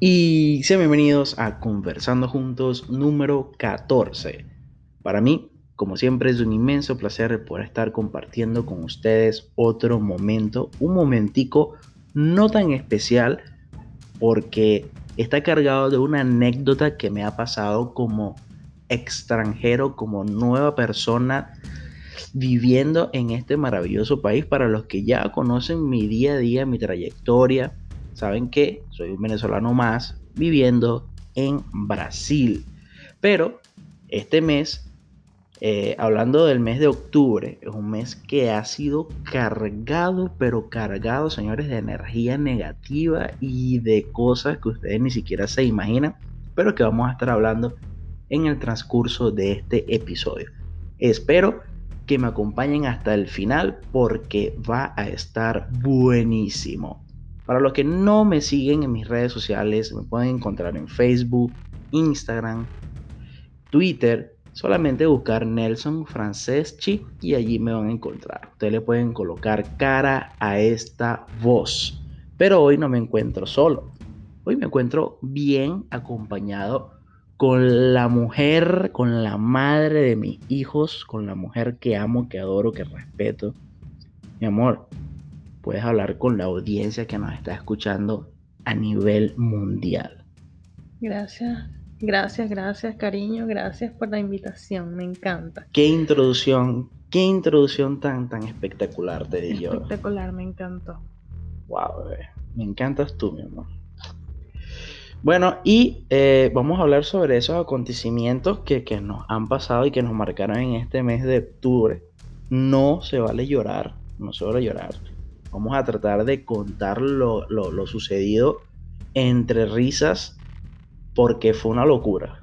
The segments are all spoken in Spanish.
Y sean bienvenidos a Conversando Juntos número 14. Para mí, como siempre, es un inmenso placer poder estar compartiendo con ustedes otro momento, un momentico no tan especial porque está cargado de una anécdota que me ha pasado como extranjero, como nueva persona viviendo en este maravilloso país. Para los que ya conocen mi día a día, mi trayectoria, saben que soy un venezolano más viviendo en Brasil. Pero este mes, eh, hablando del mes de octubre, es un mes que ha sido cargado, pero cargado, señores, de energía negativa y de cosas que ustedes ni siquiera se imaginan, pero que vamos a estar hablando en el transcurso de este episodio. Espero que me acompañen hasta el final porque va a estar buenísimo. Para los que no me siguen en mis redes sociales, me pueden encontrar en Facebook, Instagram, Twitter. Solamente buscar Nelson Franceschi y allí me van a encontrar. Ustedes le pueden colocar cara a esta voz. Pero hoy no me encuentro solo. Hoy me encuentro bien acompañado con la mujer, con la madre de mis hijos, con la mujer que amo, que adoro, que respeto. Mi amor, puedes hablar con la audiencia que nos está escuchando a nivel mundial. Gracias, gracias, gracias, cariño, gracias por la invitación, me encanta. Qué introducción, qué introducción tan, tan espectacular, te digo. Espectacular, me encantó. Wow, bebé. me encantas tú, mi amor. Bueno, y eh, vamos a hablar sobre esos acontecimientos que, nos han pasado y que nos marcaron en este mes de octubre. No se vale llorar, no se vale llorar. Vamos a tratar de contar lo, sucedido entre risas porque fue una locura.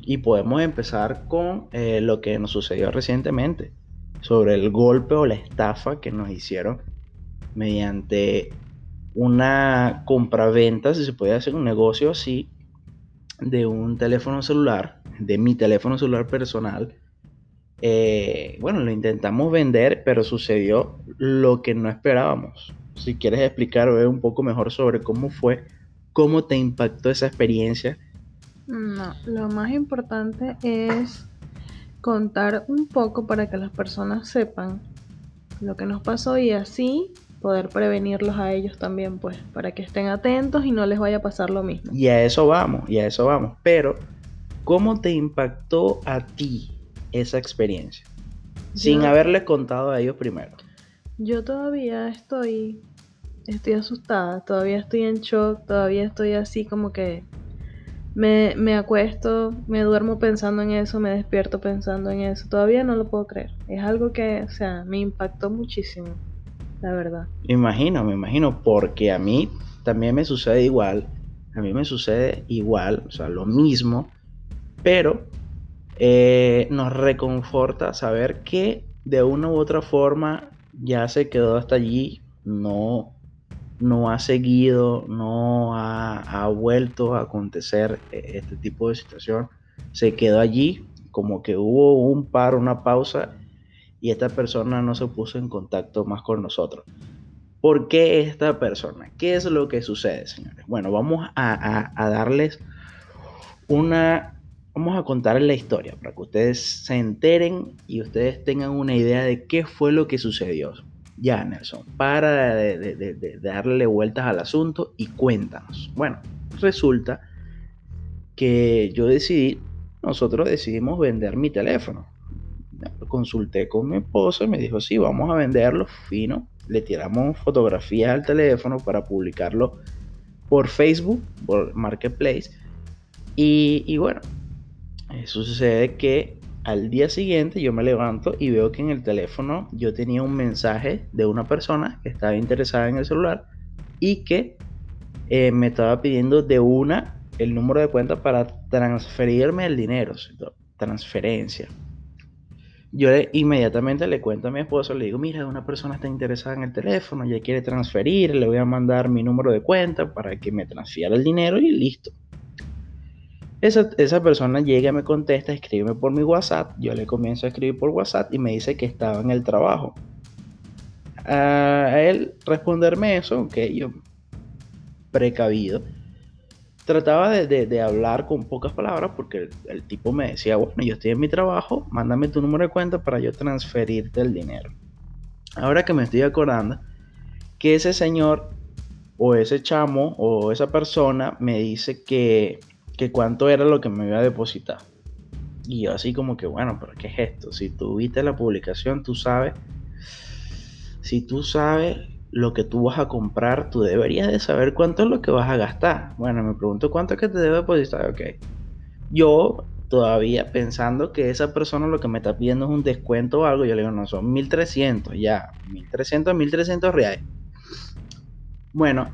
Y podemos empezar con eh, lo que nos sucedió recientemente, sobre el golpe o la estafa que nos hicieron mediante una compraventa, si se puede hacer un negocio así, de un teléfono celular, de mi teléfono celular personal. Eh, bueno, lo intentamos vender, pero sucedió lo que no esperábamos. Si quieres explicar un poco mejor sobre cómo fue, cómo te impactó esa experiencia. No, lo más importante es contar un poco para que las personas sepan lo que nos pasó y así poder prevenirlos a ellos también, pues, para que estén atentos y no les vaya a pasar lo mismo. Y a eso vamos, y a eso vamos. Pero, ¿cómo te impactó a ti esa experiencia? Sin haberle contado a ellos primero. Yo todavía estoy, estoy asustada, todavía estoy en shock, todavía estoy así como que me, me acuesto, me duermo pensando en eso, me despierto pensando en eso. Todavía no lo puedo creer. Es algo que, o sea, me impactó muchísimo la verdad. Me imagino, me imagino, porque a mí también me sucede igual, a mí me sucede igual, o sea, lo mismo, pero eh, nos reconforta saber que de una u otra forma ya se quedó hasta allí, no, no ha seguido, no ha, ha vuelto a acontecer eh, este tipo de situación, se quedó allí, como que hubo un paro, una pausa y esta persona no se puso en contacto más con nosotros. ¿Por qué esta persona? ¿Qué es lo que sucede, señores? Bueno, vamos a, darles una... Vamos a contarles la historia para que ustedes se enteren y ustedes tengan una idea de qué fue lo que sucedió. Ya, Nelson, para de darle vueltas al asunto y cuéntanos. Bueno, resulta que yo decidí, nosotros decidimos vender mi teléfono consulté con mi esposa y me dijo, sí, vamos a venderlo fino. Le tiramos fotografías al teléfono para publicarlo por Facebook, por Marketplace. Y, bueno, sucede que al día siguiente yo me levanto y veo que en el teléfono yo tenía un mensaje de una persona que estaba interesada en el celular y que eh, me estaba pidiendo de una el número de cuenta para transferirme el dinero, transferencia yo inmediatamente le cuento a mi esposo, le digo, mira, una persona está interesada en el teléfono, ya quiere transferir, le voy a mandar mi número de cuenta para que me transfiera el dinero y listo. Esa, esa persona llega, me contesta, escríbeme por mi WhatsApp, yo le comienzo a escribir por WhatsApp y me dice que estaba en el trabajo. A él responderme eso, ok, yo precavido, trataba de, hablar con pocas palabras porque el, tipo me decía, bueno, yo estoy en mi trabajo, mándame tu número de cuenta para yo transferirte el dinero. Ahora que me estoy acordando que ese señor o ese chamo o esa persona me dice que, que cuánto era lo que me iba a depositar. Y yo así como que, bueno, pero ¿qué es esto? Si tú viste la publicación, tú sabes, si tú sabes lo que tú vas a comprar, tú deberías de saber cuánto es lo que vas a gastar. Bueno, me pregunto cuánto es que te debe depositar, ok. Yo todavía pensando que esa persona lo que me está pidiendo es un descuento o algo, yo le digo, no, son 1300, ya, 1300, 1300 reales. Bueno,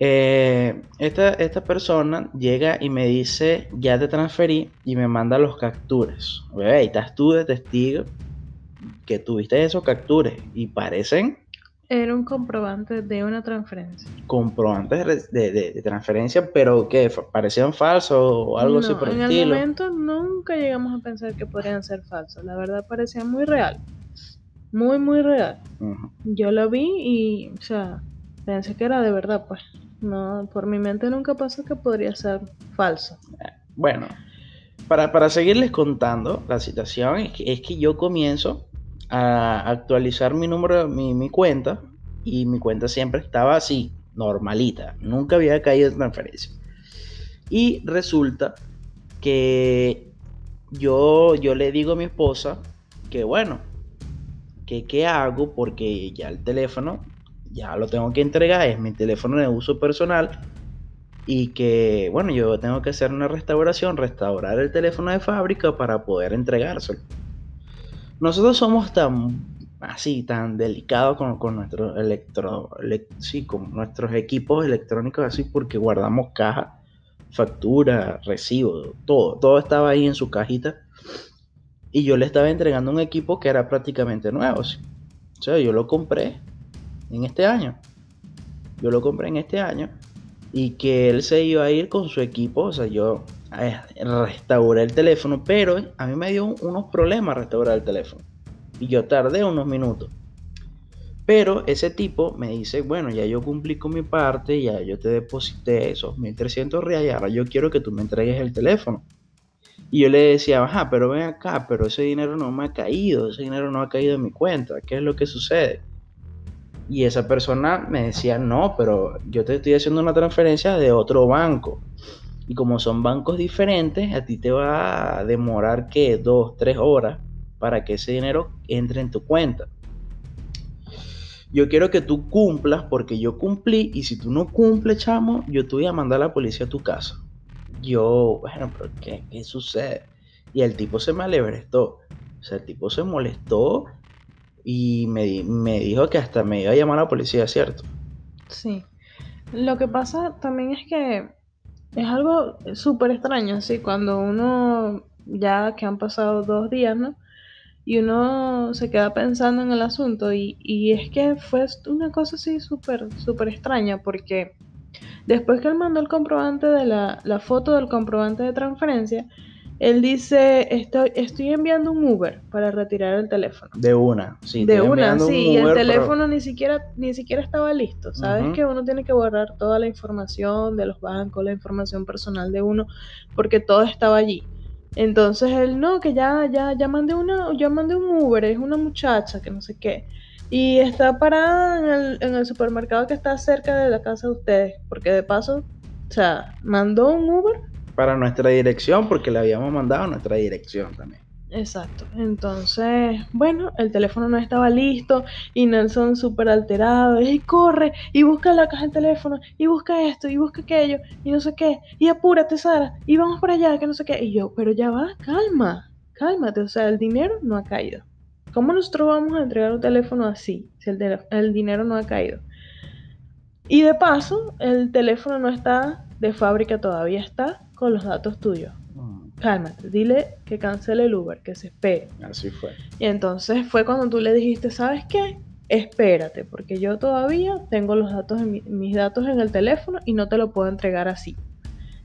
eh, esta, esta, persona llega y me dice, ya te transferí y me manda los capturas. Ahí estás tú de testigo que tuviste esos capturas y parecen era un comprobante de una transferencia. Comprobantes de, transferencia, pero que parecían falsos o algo así por el estilo. En el momento nunca llegamos a pensar que podrían ser falsos. La verdad parecía muy real. Muy, muy real. Yo lo vi y, o sea, pensé que era de verdad, pues. No, por mi mente nunca pasó que podría ser falso. Bueno, para, para seguirles contando la situación, es que, es que yo comienzo a actualizar mi número, mi, mi cuenta, y mi cuenta siempre estaba así, normalita, nunca había caído en transferencia. Y resulta que yo, yo le digo a mi esposa que bueno, que qué hago porque ya el teléfono ya lo tengo que entregar, es mi teléfono de uso personal y que bueno, yo tengo que hacer una restauración, restaurar el teléfono de fábrica para poder entregárselo nosotros somos tan así, tan delicados con, nuestros electro, sí, con nuestros equipos electrónicos así porque guardamos caja, factura, recibo, todo, todo estaba ahí en su cajita. Y yo le estaba entregando un equipo que era prácticamente nuevo. O sea, yo lo compré en este año. Yo lo compré en este año. Y que él se iba a ir con su equipo. O sea, yo restauré el teléfono, pero a mí me dio unos problemas restaurar el teléfono. Y yo tardé unos minutos. Pero ese tipo me dice, bueno, ya yo cumplí con mi parte, ya yo te deposité esos 1300 reales, ahora yo quiero que tú me entregues el teléfono. Y yo le decía, ajá, pero ven acá, pero ese dinero no me ha caído, ese dinero no ha caído en mi cuenta, ¿qué es lo que sucede? Y esa persona me decía, no, pero yo te estoy haciendo una transferencia de otro banco. Y como son bancos diferentes, a ti te va a demorar que dos, tres horas para que ese dinero entre en tu cuenta. Yo quiero que tú cumplas porque yo cumplí y si tú no cumples, chamo, yo te voy a mandar a la policía a tu casa. Yo, bueno, pero ¿qué, qué sucede? Y el tipo se me alebrestó. O sea, el tipo se molestó y me, me dijo que hasta me iba a llamar a la policía, ¿cierto? Sí. Lo que pasa también es que es algo súper extraño, así, cuando uno, ya que han pasado dos días, ¿no? Y uno se queda pensando en el asunto y, y es que fue una cosa así súper, súper extraña porque después que él mandó el comprobante de la, la foto del comprobante de transferencia, él dice, estoy, estoy enviando un Uber para retirar el teléfono. De una, sí. De una, sí. Y el teléfono ni siquiera, ni siquiera estaba listo. Sabes que uno tiene que borrar toda la información de los bancos, la información personal de uno, porque todo estaba allí. Entonces él, no, que ya, ya, ya mandé una, yo mandé un Uber, es una muchacha que no sé qué. Y está parada en el, en el supermercado que está cerca de la casa de ustedes. Porque de paso, o sea, mandó un Uber para nuestra dirección porque le habíamos mandado nuestra dirección también. Exacto. Entonces, bueno, el teléfono no estaba listo y Nelson súper alterado. Y corre y busca la caja del teléfono y busca esto y busca aquello y no sé qué. Y apúrate, Sara, y vamos para allá, que no sé qué. Y yo, pero ya va, calma, cálmate. O sea, el dinero no ha caído. ¿Cómo nosotros vamos a entregar un teléfono así si el, el dinero no ha caído? Y de paso, el teléfono no está de fábrica, todavía está con los datos tuyos. Mm. Cálmate, dile que cancele el Uber, que se espere. Así fue. Y entonces fue cuando tú le dijiste, ¿sabes qué? Espérate, porque yo todavía tengo los datos, en mis datos en el teléfono y no te lo puedo entregar así.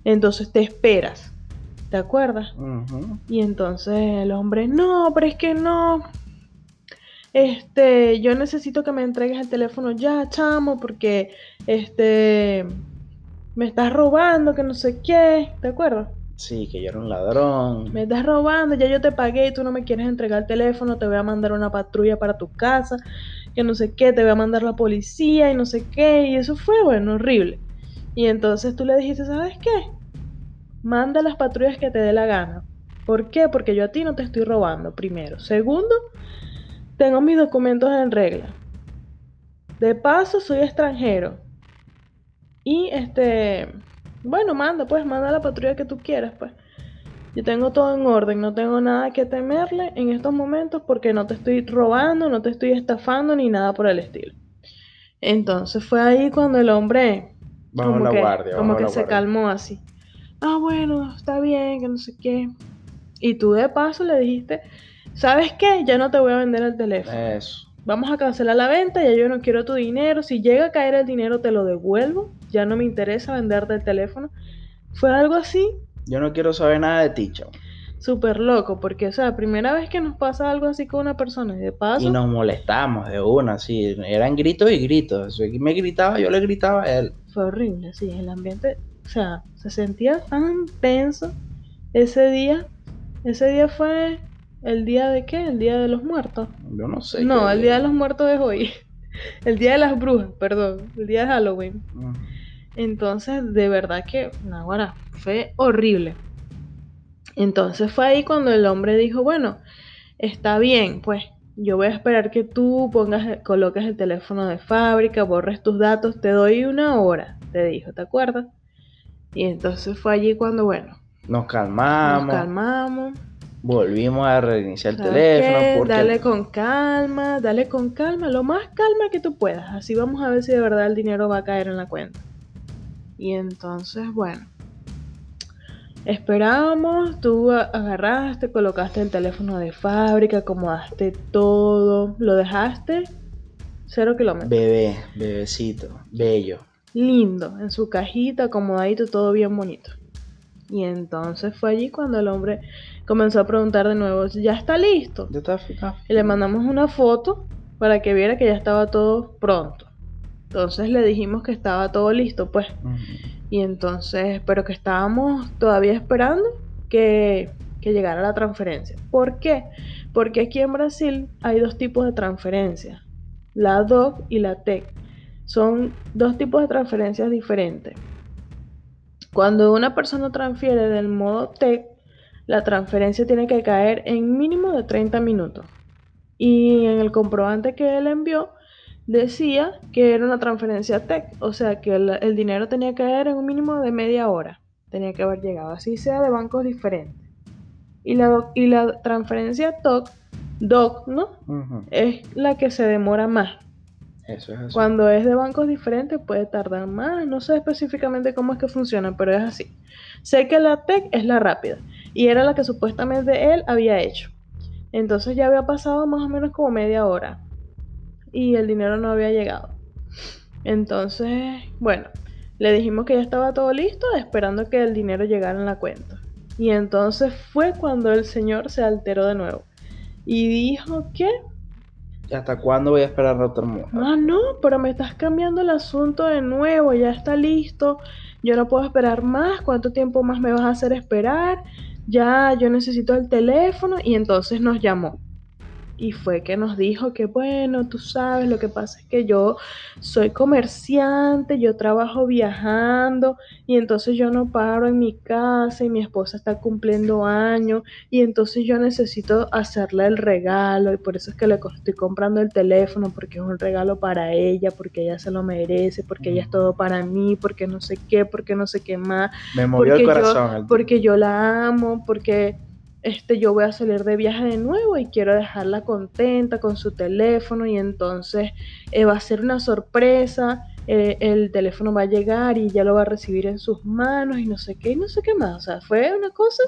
Entonces te esperas. ¿Te acuerdas? Y entonces el hombre, no, pero es que no. Este, yo necesito que me entregues el teléfono ya, chamo, porque este me estás robando, que no sé qué, ¿te acuerdas? Sí, que yo era un ladrón. Me estás robando, ya yo te pagué y tú no me quieres entregar el teléfono, te voy a mandar una patrulla para tu casa, que no sé qué, te voy a mandar la policía y no sé qué, y eso fue, bueno, horrible. Y entonces tú le dijiste, ¿sabes qué? Manda las patrullas que te dé la gana. ¿Por qué? Porque yo a ti no te estoy robando, primero. Segundo, tengo mis documentos en regla. De paso, soy extranjero. Y este, bueno, manda, pues, manda la patrulla que tú quieras, pues. Yo tengo todo en orden, no tengo nada que temerle en estos momentos porque no te estoy robando, no te estoy estafando ni nada por el estilo. Entonces fue ahí cuando el hombre Bajo como la que, guardia. como que se guardia. calmó así. Ah, bueno, está bien, que no sé qué. Y tú de paso le dijiste, ¿sabes qué? Ya no te voy a vender el teléfono. Eso. Vamos a cancelar la venta, ya yo no quiero tu dinero. Si llega a caer el dinero, te lo devuelvo. Ya no me interesa venderte el teléfono. Fue algo así Yo no quiero saber nada de ti, chavo. súper loco, porque, o sea, primera vez que nos pasa algo así con una persona y de paso, Y nos molestamos de una, sí. Eran gritos y gritos. Si me gritaba, yo le gritaba a él. fue horrible, sí, el ambiente, o sea, se sentía tan tenso ese día. Ese día fue el día de qué? El día de los muertos. Yo no sé. No, el día de los muertos es hoy. El día de las brujas, perdón, el día de Halloween. Entonces, de verdad que, ahora fue horrible. Entonces fue ahí cuando el hombre dijo, bueno, está bien, pues yo voy a esperar que tú pongas, coloques el teléfono de fábrica, borres tus datos, te doy una hora, te dijo, ¿te acuerdas? Y entonces fue allí cuando, bueno, Nos calmamos. nos calmamos. Volvimos a reiniciar el ¿sabes teléfono. qué? Porque Dale con calma, dale con calma, lo más calma que tú puedas. Así vamos a ver si de verdad el dinero va a caer en la cuenta. Y entonces, bueno, esperábamos, tú agarraste, colocaste el teléfono de fábrica, acomodaste todo, lo dejaste cero kilómetros. Bebé, bebecito, bello. Lindo, en su cajita, acomodadito, todo bien bonito. Y entonces fue allí cuando el hombre comenzó a preguntar de nuevo, ¿ya está listo? Ya está, está. Y le mandamos una foto para que viera que ya estaba todo pronto. Entonces le dijimos que estaba todo listo, pues. Y entonces, pero que estábamos todavía esperando que, que llegara la transferencia. ¿Por qué? Porque aquí en Brasil hay dos tipos de transferencias, la DOC y la TEC. Son dos tipos de transferencias diferentes. Cuando una persona transfiere del modo TEC, la transferencia tiene que caer en mínimo de 30 minutos. Y en el comprobante que él envió, decía que era una transferencia TEC, o sea que el, el dinero tenía que caer en un mínimo de media hora, tenía que haber llegado, así sea de bancos diferentes. Y la, y la transferencia TOC, DOC, ¿no? Es la que se demora más. Eso es así. Cuando es de bancos diferentes puede tardar más, no sé específicamente cómo es que funciona, pero es así. Sé que la TEC es la rápida y era la que supuestamente él había hecho. Entonces ya había pasado más o menos como media hora y el dinero no había llegado. Entonces, bueno, le dijimos que ya estaba todo listo, esperando que el dinero llegara en la cuenta. Y entonces fue cuando el señor se alteró de nuevo y dijo que ¿Y ¿Hasta cuándo voy a esperar a mundo? Ah, no, pero me estás cambiando el asunto de nuevo, ya está listo, yo no puedo esperar más, ¿cuánto tiempo más me vas a hacer esperar? Ya, yo necesito el teléfono y entonces nos llamó. Y fue que nos dijo que bueno, tú sabes, lo que pasa es que yo soy comerciante, yo trabajo viajando y entonces yo no paro en mi casa y mi esposa está cumpliendo años y entonces yo necesito hacerle el regalo y por eso es que le estoy comprando el teléfono porque es un regalo para ella, porque ella se lo merece, porque ella es todo para mí, porque no sé qué, porque no sé qué más, Me movió el yo- corazón. porque yo la amo, porque este yo voy a salir de viaje de nuevo y quiero dejarla contenta con su teléfono y entonces eh, va a ser una sorpresa. eh, el teléfono va a llegar y ya lo va a recibir en sus manos y no sé qué y no sé qué más. O sea, fue una cosa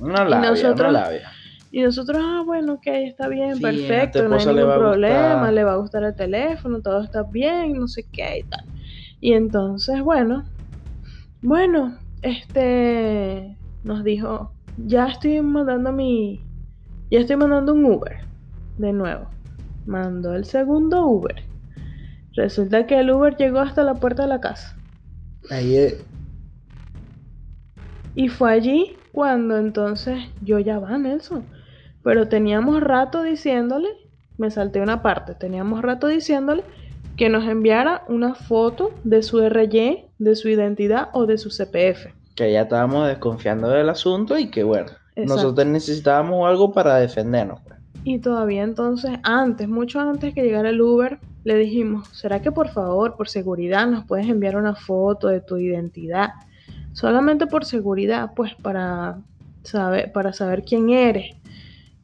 Una labia, nosotros- una labia. y nosotros, ah, bueno, ok, está bien, Sí, perfecto, no hay le ningún problema, gustar. le va a gustar el teléfono, todo está bien, no sé qué y tal. Y entonces, bueno, bueno, este nos dijo, ya estoy mandando mi, ya estoy mandando un Uber, de nuevo. Mandó el segundo Uber. Resulta que el Uber llegó hasta la puerta de la casa. Ahí es. Y fue allí cuando entonces yo ya va, Nelson. Pero teníamos rato diciéndole, me salté una parte, teníamos rato diciéndole que nos enviara una foto de su RY, de su identidad o de su CPF. Que ya estábamos desconfiando del asunto y que bueno, Exacto. nosotros necesitábamos algo para defendernos. pues. Y todavía entonces, antes, mucho antes que llegara el Uber, le dijimos, ¿será que por favor, por seguridad, nos puedes enviar una foto de tu identidad? Solamente por seguridad, pues para saber, para saber quién eres.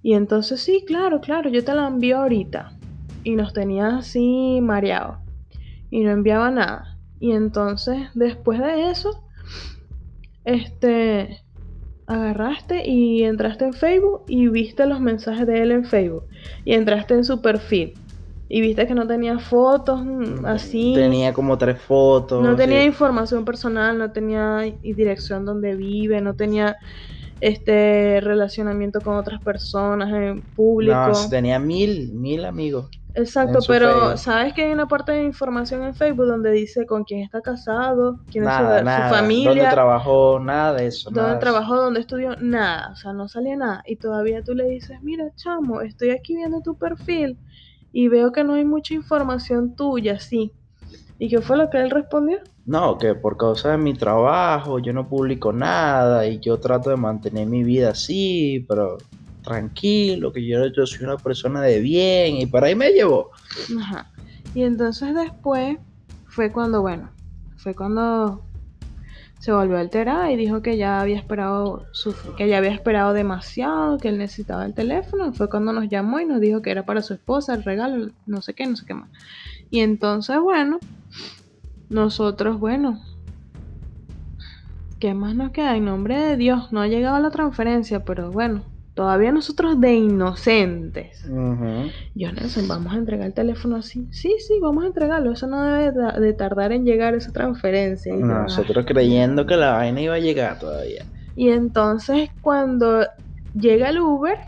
Y entonces, sí, claro, claro, yo te la envío ahorita. Y nos tenía así mareados. Y no enviaba nada. Y entonces, después de eso, este, agarraste y entraste en Facebook y viste los mensajes de él en Facebook. Y entraste en su perfil. Y viste que no tenía fotos mm, así. Tenía como tres fotos. No tenía sí. información personal, no tenía dirección donde vive, no tenía este relacionamiento con otras personas en público. No, tenía mil, mil amigos. Exacto, pero Facebook. sabes que hay una parte de información en Facebook donde dice con quién está casado, quién Nada, es su, su nada. ¿Dónde familia, trabajó? Nada de eso. nada dónde de eso. trabajó, dónde estudió, nada, o sea, no salía nada. Y todavía tú le dices, mira, chamo, estoy aquí viendo tu perfil y veo que no hay mucha información tuya, sí. ¿Y qué fue lo que él respondió? No, que por causa de mi trabajo yo no publico nada y yo trato de mantener mi vida así, pero tranquilo, que yo, yo soy una persona de bien y por ahí me llevó. Ajá. Y entonces después fue cuando, bueno, fue cuando se volvió a alterar y dijo que ya había esperado su, que ya había esperado demasiado, que él necesitaba el teléfono. Fue cuando nos llamó y nos dijo que era para su esposa el regalo, no sé qué, no sé qué más. Y entonces, bueno, nosotros, bueno, ¿qué más nos queda? En nombre de Dios, no ha llegado la transferencia, pero bueno, todavía nosotros de inocentes. Ujú. Yo, Nelson, vamos a entregar el teléfono así. Sí, sí, vamos a entregarlo. Eso no debe de tardar en llegar esa transferencia. Y, yo, Nosotros creyendo que la vaina iba a llegar todavía. y entonces cuando llega el Uber,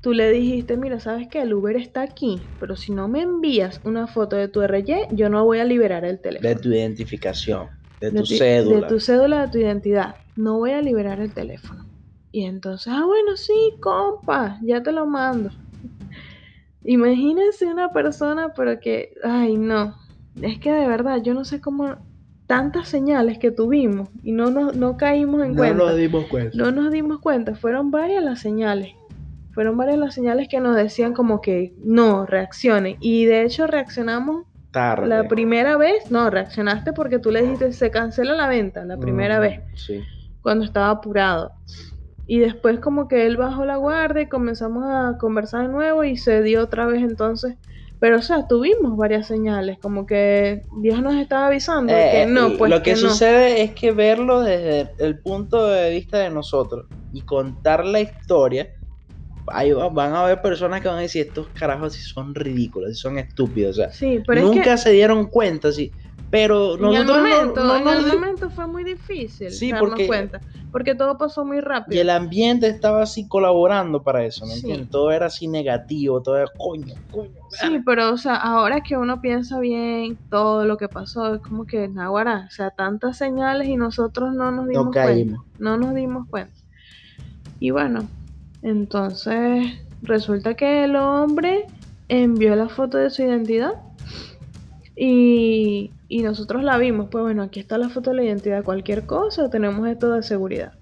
tú le dijiste, mira, ¿sabes qué? El Uber está aquí, pero si no me envías una foto de tu RY, yo no voy a liberar el teléfono. De tu identificación, de De tu cédula. De tu cédula, de tu identidad. No voy a liberar el teléfono. Y entonces, ah, bueno, sí, compa, ya te lo mando. Imagínense una persona, pero que, ay, no. Es que de verdad, yo no sé cómo tantas señales que tuvimos y no, nos, no caímos en No cuenta. nos dimos cuenta. No nos dimos cuenta, fueron varias las señales. Fueron varias las señales que nos decían como que no, reaccionen. Y de hecho reaccionamos Tarde. la primera vez, no, reaccionaste porque tú le dijiste se cancela la venta la primera vez, Sí. cuando estaba apurado. Y después como que él bajó la guardia y comenzamos a conversar de nuevo y se dio otra vez entonces. Pero o sea, tuvimos varias señales, como que Dios nos estaba avisando que Eh, no, pues lo que, que no. sucede es que verlo desde el punto de vista de nosotros y contar la historia, ahí va- van a haber personas que van a decir, estos carajos sí son ridículos, son estúpidos, o sea, Sí, pero nunca es se dieron cuenta, sí, pero en el no- momento, no en el momento fue muy difícil Sí, darnos porque- cuenta, porque todo pasó muy y rápido. el ambiente estaba así colaborando para eso, ¿me Sí. entiendes? Todo era así negativo, todo era coño, coño. Sí, pero o sea, ahora que uno piensa bien todo lo que pasó, es como que naguará, o sea, tantas señales y nosotros no nos dimos No cuenta. caímos. No nos dimos cuenta. Y bueno, entonces resulta que el hombre envió la foto de su identidad y, y nosotros la vimos. Pues bueno, aquí está la foto de la identidad, cualquier cosa, tenemos esto de seguridad.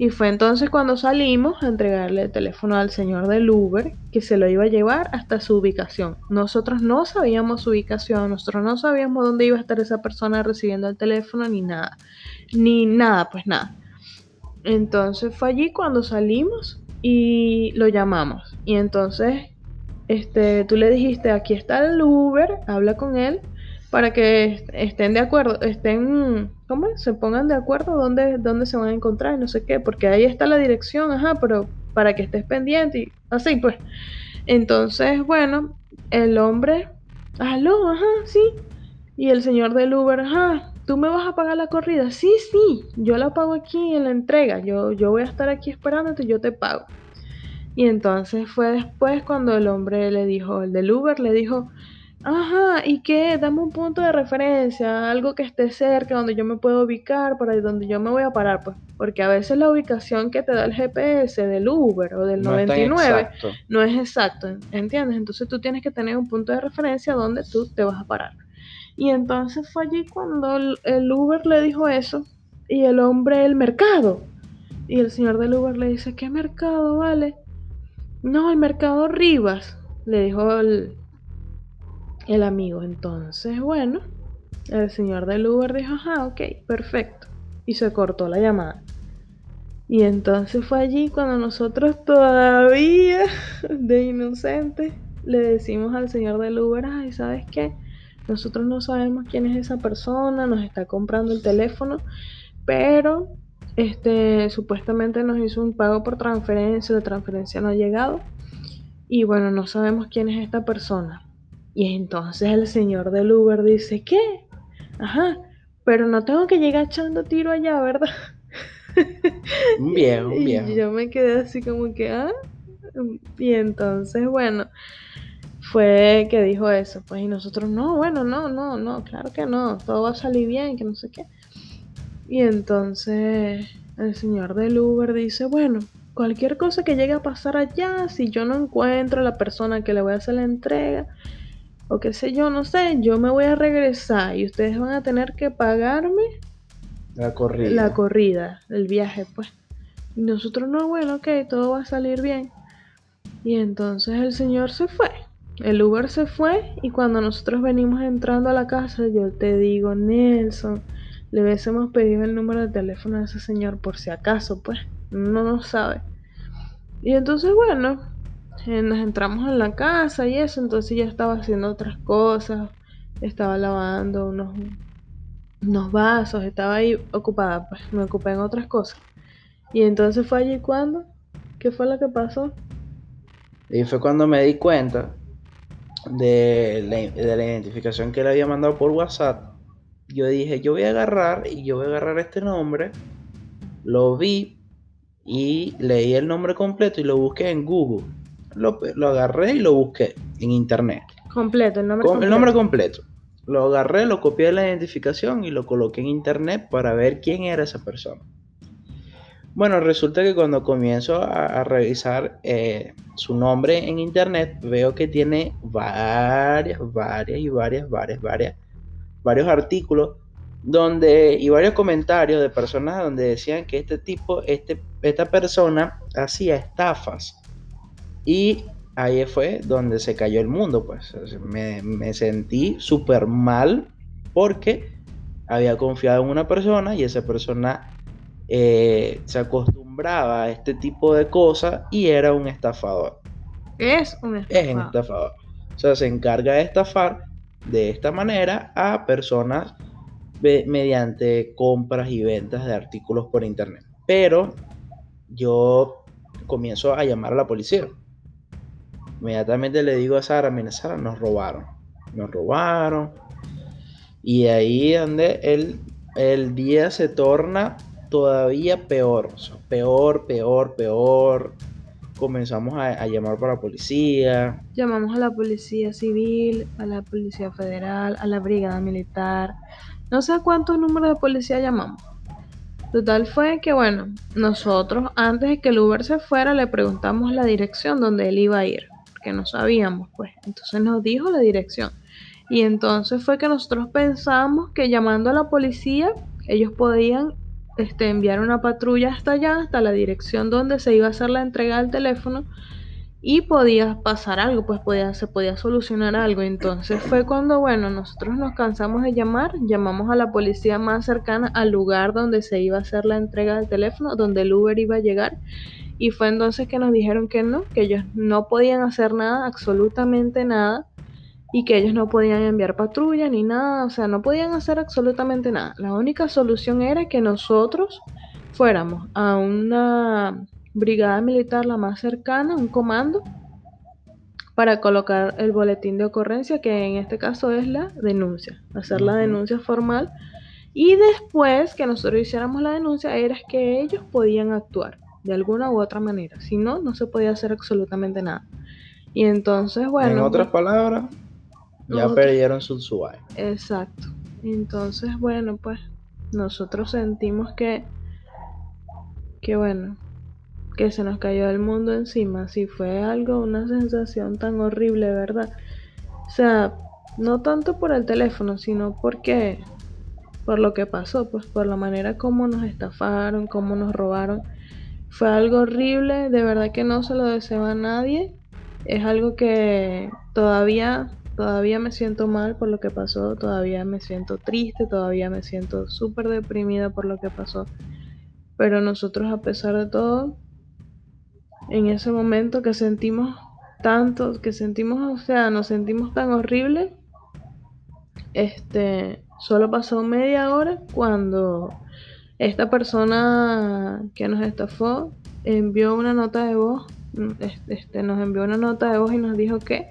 Y fue entonces cuando salimos a entregarle el teléfono al señor del Uber que se lo iba a llevar hasta su ubicación. Nosotros no sabíamos su ubicación, nosotros no sabíamos dónde iba a estar esa persona recibiendo el teléfono ni nada. Ni nada, pues nada. Entonces fue allí cuando salimos y lo llamamos. Y entonces este, tú le dijiste, aquí está el Uber, habla con él para que est- estén de acuerdo, estén, ¿cómo? Se pongan de acuerdo dónde, dónde se van a encontrar no sé qué, porque ahí está la dirección, ajá, pero para que estés pendiente y así pues. Entonces, bueno, el hombre, aló, ajá, sí. Y el señor del Uber, ajá, ¿tú me vas a pagar la corrida? Sí, sí, yo la pago aquí en la entrega, yo, yo voy a estar aquí esperándote yo te pago. Y entonces fue después cuando el hombre le dijo, el del Uber le dijo, Ajá, ¿y qué? Dame un punto de referencia, algo que esté cerca, donde yo me puedo ubicar, para donde yo me voy a parar, pues. Porque a veces la ubicación que te da el GPS del Uber o del No es tan 99 exacto. no es exacto, ¿entiendes? Entonces tú tienes que tener un punto de referencia donde tú te vas a parar. Y entonces fue allí cuando el Uber le dijo eso y el hombre, el mercado. Y el señor del Uber le dice, ¿qué mercado, vale? No, el mercado Rivas, le dijo el, el amigo. Entonces, bueno, el señor del Uber dijo, ajá, ok, perfecto. Y se cortó la llamada. Y entonces fue allí cuando nosotros todavía, de inocentes, le decimos al señor del Uber, ay, ¿sabes qué? Nosotros no sabemos quién es esa persona, nos está comprando el teléfono, pero este supuestamente nos hizo un pago por transferencia, la transferencia no ha llegado. Y bueno, no sabemos quién es esta persona. Y entonces el señor del Uber dice, ¿qué? Ajá, pero no tengo que llegar echando tiro allá, ¿verdad? Un viejo, un Y viejo. yo me quedé así como que, ¿ah? Y entonces, bueno, fue que dijo eso, pues, y nosotros, no, bueno, no, no, no, claro que no, todo va a salir bien, que no sé qué. Y entonces el señor del Uber dice, bueno, cualquier cosa que llegue a pasar allá, si yo no encuentro a la persona que le voy a hacer la entrega, o qué sé yo, no sé, yo me voy a regresar y ustedes van a tener que pagarme La corrida. la corrida, el viaje, pues. Y nosotros no, bueno, ok, todo va a salir bien. Y entonces el señor se fue. El Uber se fue y cuando nosotros venimos entrando a la casa, yo te digo, Nelson, le hubiésemos pedido el número de teléfono a ese señor por si acaso, pues. No nos sabe. Y entonces, bueno, eh, nos entramos en la casa y eso, entonces ya estaba haciendo otras cosas, estaba lavando unos, unos vasos, estaba ahí ocupada, pues me ocupé en otras cosas. Y entonces fue allí cuando, ¿qué fue lo que pasó? Y fue cuando me di cuenta de la, de la identificación que le había mandado por WhatsApp. Yo dije, yo voy a agarrar y yo voy a agarrar este nombre. Lo vi y leí el nombre completo y lo busqué en Google. Lo, lo agarré y lo busqué en internet. Completo, el nombre completo. el nombre completo. Lo agarré, lo copié de la identificación y lo coloqué en internet para ver quién era esa persona. Bueno, resulta que cuando comienzo a, a revisar eh, su nombre en internet, veo que tiene varias, varias y varias, varias, varias, varios artículos donde y varios comentarios de personas donde decían que este tipo, este, esta persona hacía estafas. Y ahí fue donde se cayó el mundo, pues. Me, me sentí súper mal porque había confiado en una persona y esa persona eh, se acostumbraba a este tipo de cosas y era un estafador. Es un Es un estafado. estafador. O sea, se encarga de estafar de esta manera a personas mediante compras y ventas de artículos por internet. Pero yo comienzo a llamar a la policía. Inmediatamente le digo a Sara, mira Sara, nos robaron. Nos robaron. Y ahí donde el, el día se torna todavía peor. peor, peor, peor. Comenzamos a, llamar para la policía. Llamamos a la policía civil, a la policía federal, a la brigada militar. No sé cuántos números de policía llamamos. Total fue que, bueno, nosotros antes de que el Uber se fuera le preguntamos la dirección donde él iba a ir, porque no sabíamos, pues. Entonces nos dijo la dirección. Y entonces fue que nosotros pensamos que llamando a la policía ellos podían este, enviar una patrulla hasta allá, hasta la dirección donde se iba a hacer la entrega del teléfono y podía pasar algo, pues podía, se podía solucionar algo. Entonces fue cuando, bueno, nosotros nos cansamos de llamar, llamamos a la policía más cercana al lugar donde se iba a hacer la entrega del teléfono, donde el Uber iba a llegar. Y fue entonces que nos dijeron que no, que ellos no podían hacer nada, absolutamente nada, y que ellos no podían enviar patrulla ni nada, o sea, no podían hacer absolutamente nada. La única solución era que nosotros fuéramos a una brigada militar la más cercana, un comando, para colocar el boletín de ocurrencia, que en este caso es la denuncia, hacer la denuncia formal. Y después que nosotros hiciéramos la denuncia, era que ellos podían actuar de alguna u otra manera. Si no, no se podía hacer absolutamente nada. Y entonces, bueno. en otras palabras, Ya perdieron su suave. Exacto. Entonces, bueno, pues nosotros sentimos que, que bueno, que se nos cayó el mundo encima. Si fue algo, una sensación tan horrible, ¿verdad? O sea, no tanto por el teléfono, sino porque, por lo que pasó, pues por la manera como nos estafaron, cómo nos robaron. Fue algo horrible, de verdad que no se lo deseo a nadie. Es algo que todavía, todavía me siento mal por lo que pasó, todavía me siento triste, todavía me siento súper deprimida por lo que pasó. Pero nosotros a pesar de todo, en ese momento que sentimos tanto, que sentimos, o sea, nos sentimos tan horrible, este, solo pasó media hora cuando esta persona que nos estafó envió una nota de voz, mm, es- este, nos envió una nota de voz y nos dijo que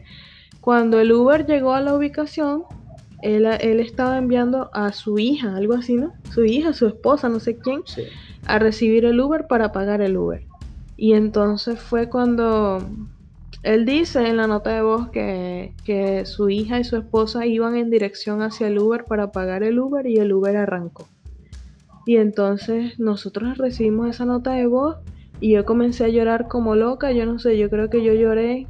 cuando el Uber llegó a la ubicación, él, él estaba enviando a su hija, algo así, ¿no? Su hija, su esposa, no sé quién, Sí. a recibir el Uber para pagar el Uber. Y entonces fue cuando él dice en la nota de voz que, que su hija y su esposa iban en dirección hacia el Uber para pagar el Uber y el Uber arrancó. Y entonces nosotros recibimos esa nota de voz y yo comencé a llorar como loca. Yo no sé, yo creo que yo lloré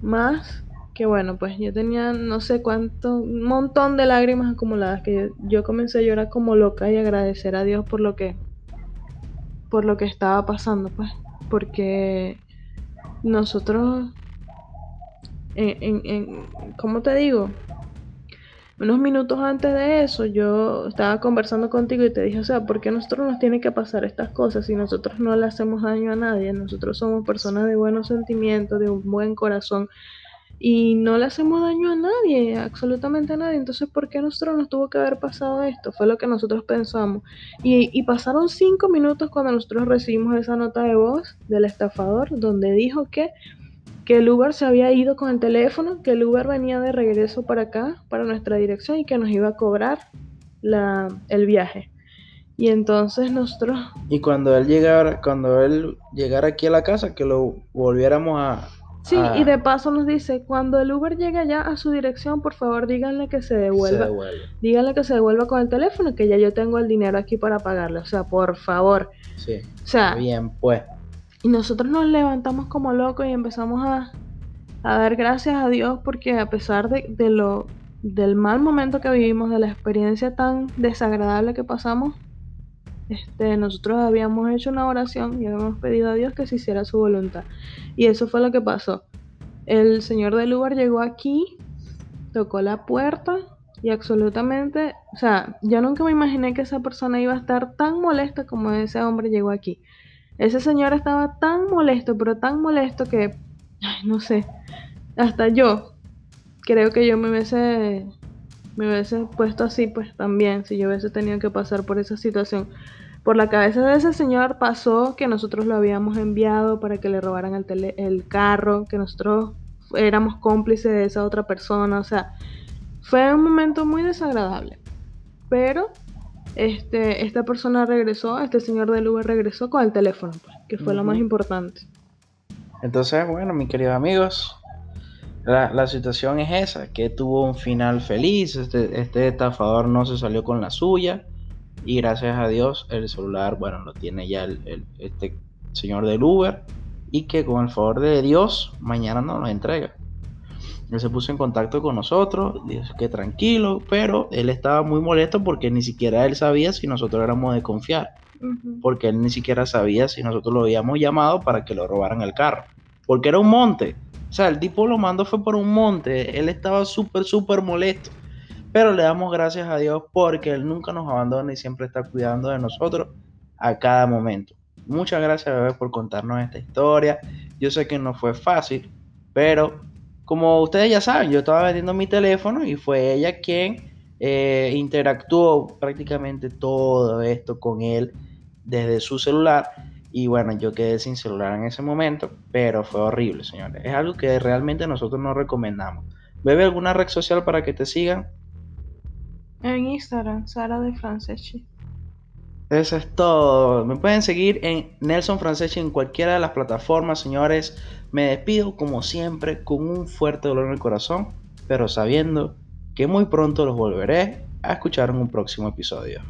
más que bueno, pues yo tenía no sé cuánto, un montón de lágrimas acumuladas que yo, comencé a llorar como loca y agradecer a Dios por lo que por lo que estaba pasando, pues, porque nosotros en, en, en- ¿cómo te digo? Unos minutos antes de eso, yo estaba conversando contigo y te dije, o sea, ¿por qué a nosotros nos tiene que pasar estas cosas si nosotros no le hacemos daño a nadie? Nosotros somos personas de buenos sentimientos, de un buen corazón y no le hacemos daño a nadie, absolutamente a nadie. Entonces, ¿por qué a nosotros nos tuvo que haber pasado esto? Fue lo que nosotros pensamos. Y, pasaron cinco minutos cuando nosotros recibimos esa nota de voz del estafador donde dijo que que el Uber se había ido con el teléfono, que el Uber venía de regreso para acá, para nuestra dirección, y que nos iba a cobrar la, el viaje. Y entonces nosotros, Y cuando él llegara, cuando él llegara aquí a la casa, que lo volviéramos a. sí, y de paso nos dice, cuando el Uber llegue allá a su dirección, por favor díganle que se devuelva. Díganle que se devuelva con el teléfono, que ya yo tengo el dinero aquí para pagarle. O sea, por favor. Sí. O sea, Bien, pues. Y nosotros nos levantamos como locos y empezamos a, a dar gracias a Dios porque a pesar de, de lo del mal momento que vivimos, de la experiencia tan desagradable que pasamos, este, nosotros habíamos hecho una oración y habíamos pedido a Dios que se hiciera su voluntad. Y eso fue lo que pasó. El señor del Uber llegó aquí, tocó la puerta y absolutamente, o sea, yo nunca me imaginé que esa persona iba a estar tan molesta como ese hombre llegó aquí. Ese señor estaba tan molesto, pero tan molesto que, ay, no sé, hasta yo creo que yo me hubiese, me hubiese puesto así, pues también, si yo hubiese tenido que pasar por esa situación. Por la cabeza de ese señor pasó que nosotros lo habíamos enviado para que le robaran el, tele- el carro, que nosotros éramos cómplices de esa otra persona, o sea, fue un momento muy desagradable. Pero este, esta persona regresó, este señor del Uber regresó con el teléfono, pues, que fue lo más importante. Entonces, bueno, mis queridos amigos, la, la situación es esa, que tuvo un final feliz, este, este estafador no se salió con la suya y gracias a Dios el celular, bueno, lo tiene ya el, el- este señor del Uber y que con el favor de Dios mañana nos lo entrega. Él se puso en contacto con nosotros, dijo que tranquilo, pero él estaba muy molesto porque ni siquiera él sabía si nosotros éramos de confiar porque él ni siquiera sabía si nosotros lo habíamos llamado para que lo robaran el carro. Porque era un monte. O sea, el tipo lo mandó fue por un monte. Él estaba súper, súper molesto. Pero le damos gracias a Dios porque Él nunca nos abandona y siempre está cuidando de nosotros a cada momento. Muchas gracias, bebé, por contarnos esta historia. Yo sé que no fue fácil, pero como ustedes ya saben, yo estaba vendiendo mi teléfono y fue ella quien eh, interactuó prácticamente todo esto con él desde su celular. Y bueno, yo quedé sin celular en ese momento, pero fue horrible, señores. Es algo que realmente nosotros no recomendamos. Bebe alguna red social para que te sigan. En Instagram, Sara de Franceschi. Eso es todo. Me pueden seguir en Nelson Franceschi en cualquiera de las plataformas, señores. Me despido como siempre con un fuerte dolor en el corazón. pero sabiendo que muy pronto los volveré a escuchar en un próximo episodio.